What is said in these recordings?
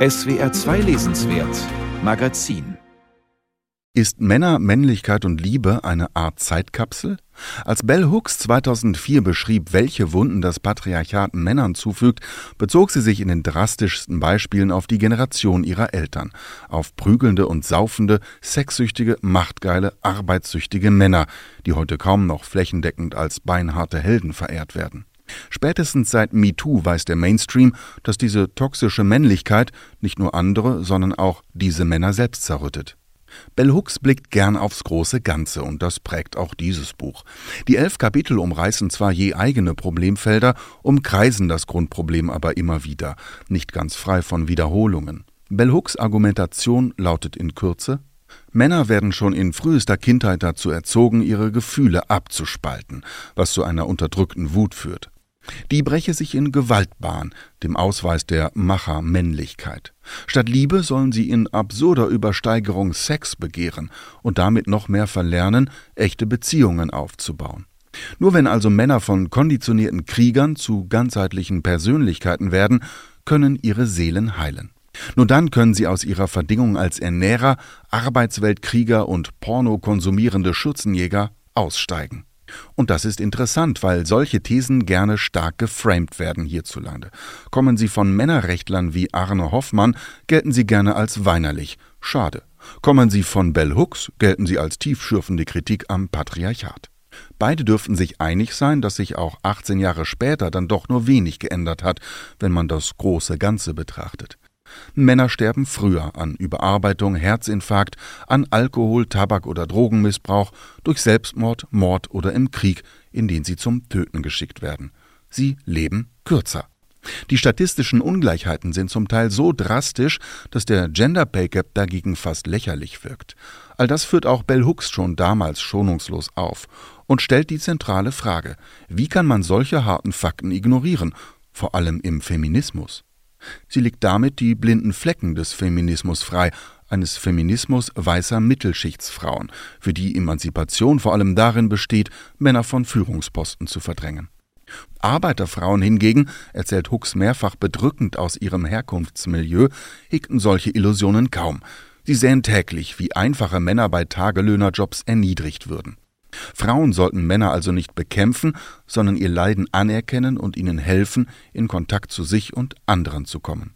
SWR 2 Lesenswert Magazin Ist Männer, Männlichkeit und Liebe eine Art Zeitkapsel? Als Bell Hooks 2004 beschrieb, welche Wunden das Patriarchat Männern zufügt, bezog sie sich in den drastischsten Beispielen auf die Generation ihrer Eltern, auf prügelnde und saufende, sexsüchtige, machtgeile, arbeitssüchtige Männer, die heute kaum noch flächendeckend als beinharte Helden verehrt werden. Spätestens seit MeToo weiß der Mainstream, dass diese toxische Männlichkeit nicht nur andere, sondern auch diese Männer selbst zerrüttet. Bell Hooks blickt gern aufs große Ganze und das prägt auch dieses Buch. Die elf Kapitel umreißen zwar je eigene Problemfelder, umkreisen das Grundproblem aber immer wieder, nicht ganz frei von Wiederholungen. Bell Hooks Argumentation lautet in Kürze Männer werden schon in frühester Kindheit dazu erzogen, ihre Gefühle abzuspalten, was zu einer unterdrückten Wut führt. Die breche sich in Gewaltbahn, dem Ausweis der Machermännlichkeit. Statt Liebe sollen sie in absurder Übersteigerung Sex begehren und damit noch mehr verlernen, echte Beziehungen aufzubauen. Nur wenn also Männer von konditionierten Kriegern zu ganzheitlichen Persönlichkeiten werden, können ihre Seelen heilen. Nur dann können sie aus ihrer Verdingung als Ernährer, Arbeitsweltkrieger und Porno konsumierende Schürzenjäger aussteigen. Und das ist interessant, weil solche Thesen gerne stark geframed werden hierzulande. Kommen sie von Männerrechtlern wie Arne Hoffmann, gelten sie gerne als weinerlich. Schade. Kommen sie von Bell Hooks, gelten sie als tiefschürfende Kritik am Patriarchat. Beide dürften sich einig sein, dass sich auch 18 Jahre später dann doch nur wenig geändert hat, wenn man das große Ganze betrachtet. Männer sterben früher an Überarbeitung, Herzinfarkt, an Alkohol, Tabak oder Drogenmissbrauch, durch Selbstmord, Mord oder im Krieg, in den sie zum Töten geschickt werden. Sie leben kürzer. Die statistischen Ungleichheiten sind zum Teil so drastisch, dass der Gender Pay Gap dagegen fast lächerlich wirkt. All das führt auch Bell Hooks schon damals schonungslos auf und stellt die zentrale Frage: Wie kann man solche harten Fakten ignorieren, vor allem im Feminismus? Sie legt damit die blinden Flecken des Feminismus frei, eines Feminismus weißer Mittelschichtsfrauen, für die Emanzipation vor allem darin besteht, Männer von Führungsposten zu verdrängen. Arbeiterfrauen hingegen, erzählt Hooks mehrfach bedrückend aus ihrem Herkunftsmilieu, hegten solche Illusionen kaum. Sie sähen täglich, wie einfache Männer bei Tagelöhnerjobs erniedrigt würden. Frauen sollten Männer also nicht bekämpfen, sondern ihr Leiden anerkennen und ihnen helfen, in Kontakt zu sich und anderen zu kommen.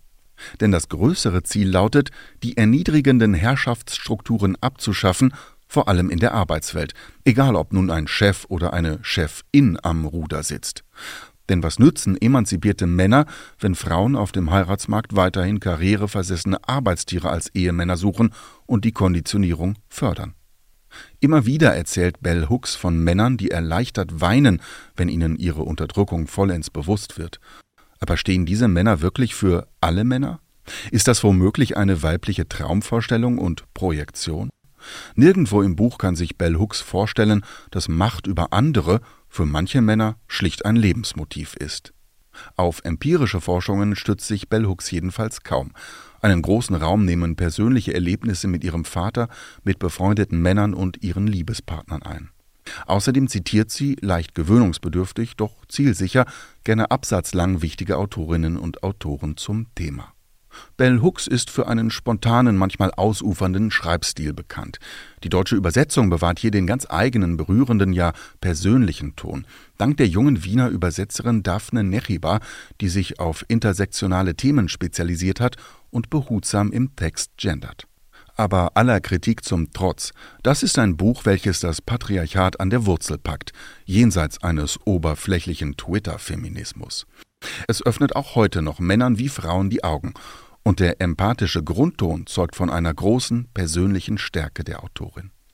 Denn das größere Ziel lautet, die erniedrigenden Herrschaftsstrukturen abzuschaffen, vor allem in der Arbeitswelt, egal ob nun ein Chef oder eine Chefin am Ruder sitzt. Denn was nützen emanzipierte Männer, wenn Frauen auf dem Heiratsmarkt weiterhin karriereversessene Arbeitstiere als Ehemänner suchen und die Konditionierung fördern? Immer wieder erzählt Bell Hooks von Männern, die erleichtert weinen, wenn ihnen ihre Unterdrückung vollends bewusst wird. Aber stehen diese Männer wirklich für alle Männer? Ist das womöglich eine weibliche Traumvorstellung und Projektion? Nirgendwo im Buch kann sich Bell Hooks vorstellen, dass Macht über andere für manche Männer schlicht ein Lebensmotiv ist. Auf empirische Forschungen stützt sich Bell Hooks jedenfalls kaum. Einen großen Raum nehmen persönliche Erlebnisse mit ihrem Vater, mit befreundeten Männern und ihren Liebespartnern ein. Außerdem zitiert sie, leicht gewöhnungsbedürftig, doch zielsicher, gerne absatzlang wichtige Autorinnen und Autoren zum Thema. Bell Hooks ist für einen spontanen, manchmal ausufernden Schreibstil bekannt. Die deutsche Übersetzung bewahrt hier den ganz eigenen, berührenden, ja persönlichen Ton. Dank der jungen Wiener Übersetzerin Daphne Nechiba, die sich auf intersektionale Themen spezialisiert hat und behutsam im Text gendert. Aber aller Kritik zum Trotz, das ist ein Buch, welches das Patriarchat an der Wurzel packt, jenseits eines oberflächlichen Twitter-Feminismus. Es öffnet auch heute noch Männern wie Frauen die Augen und der empathische Grundton zeugt von einer großen persönlichen Stärke der Autorin.